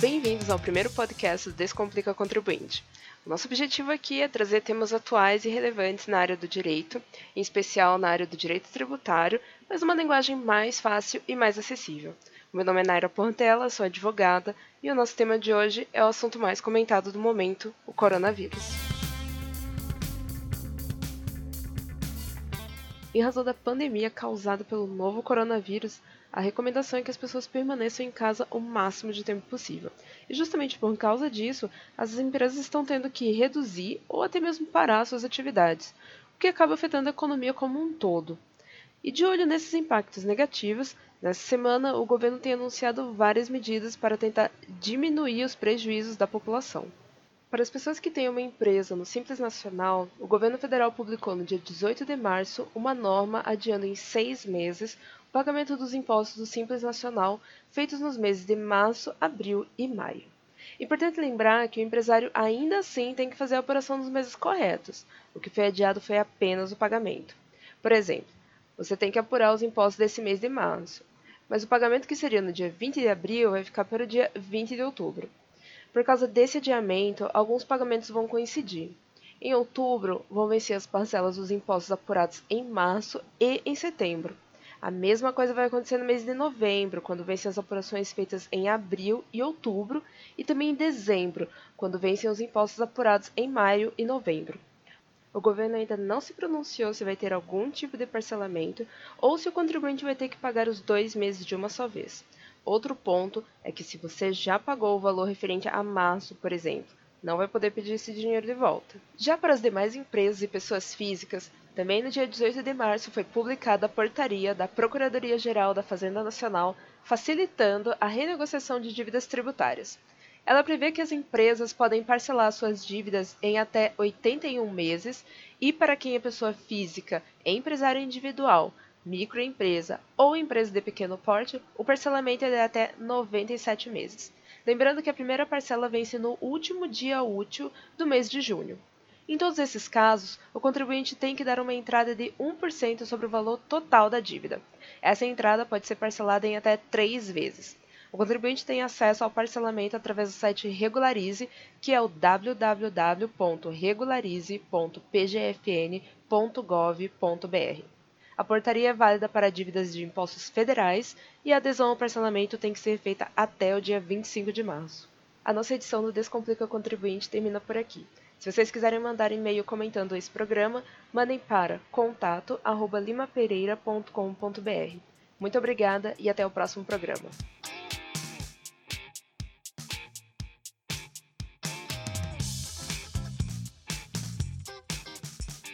Bem-vindos ao primeiro podcast do Descomplica Contribuinte. Nosso objetivo aqui é trazer temas atuais e relevantes na área do direito, em especial na área do direito tributário, mas uma linguagem mais fácil e mais acessível. Meu nome é Naira Portela, sou advogada, e o nosso tema de hoje é o assunto mais comentado do momento, o coronavírus. Em razão da pandemia causada pelo novo coronavírus, a recomendação é que as pessoas permaneçam em casa o máximo de tempo possível. E justamente por causa disso, as empresas estão tendo que reduzir ou até mesmo parar suas atividades, o que acaba afetando a economia como um todo. E de olho nesses impactos negativos, nessa semana o governo tem anunciado várias medidas para tentar diminuir os prejuízos da população. Para as pessoas que têm uma empresa no Simples Nacional, o governo federal publicou no dia 18 de março uma norma adiando em seis meses o pagamento dos impostos do Simples Nacional feitos nos meses de março, abril e maio. Importante lembrar que o empresário ainda assim tem que fazer a operação nos meses corretos. O que foi adiado foi apenas o pagamento. Por exemplo, você tem que apurar os impostos desse mês de março, mas o pagamento que seria no dia 20 de abril vai ficar para o dia 20 de outubro. Por causa desse adiamento, alguns pagamentos vão coincidir. Em outubro, vão vencer as parcelas dos impostos apurados em março e em setembro. A mesma coisa vai acontecer no mês de novembro, quando vencem as apurações feitas em abril e outubro, e também em dezembro, quando vencem os impostos apurados em maio e novembro. O governo ainda não se pronunciou se vai ter algum tipo de parcelamento ou se o contribuinte vai ter que pagar os dois meses de uma só vez. Outro ponto é que se você já pagou o valor referente a março, por exemplo, não vai poder pedir esse dinheiro de volta. Já para as demais empresas e pessoas físicas, também no dia 18 de março foi publicada a portaria da Procuradoria-Geral da Fazenda Nacional facilitando a renegociação de dívidas tributárias. Ela prevê que as empresas podem parcelar suas dívidas em até 81 meses e, para quem é pessoa física, empresário individual, microempresa ou empresa de pequeno porte, o parcelamento é de até 97 meses. Lembrando que a primeira parcela vence no último dia útil do mês de junho. Em todos esses casos, o contribuinte tem que dar uma entrada de 1% sobre o valor total da dívida. Essa entrada pode ser parcelada em até três vezes. O contribuinte tem acesso ao parcelamento através do site Regularize, que é o www.regularize.pgfn.gov.br. A portaria é válida para dívidas de impostos federais e a adesão ao parcelamento tem que ser feita até o dia 25 de março. A nossa edição do Descomplica Contribuinte termina por aqui. Se vocês quiserem mandar e-mail comentando esse programa, mandem para contato@limapereira.com.br. Muito obrigada e até o próximo programa.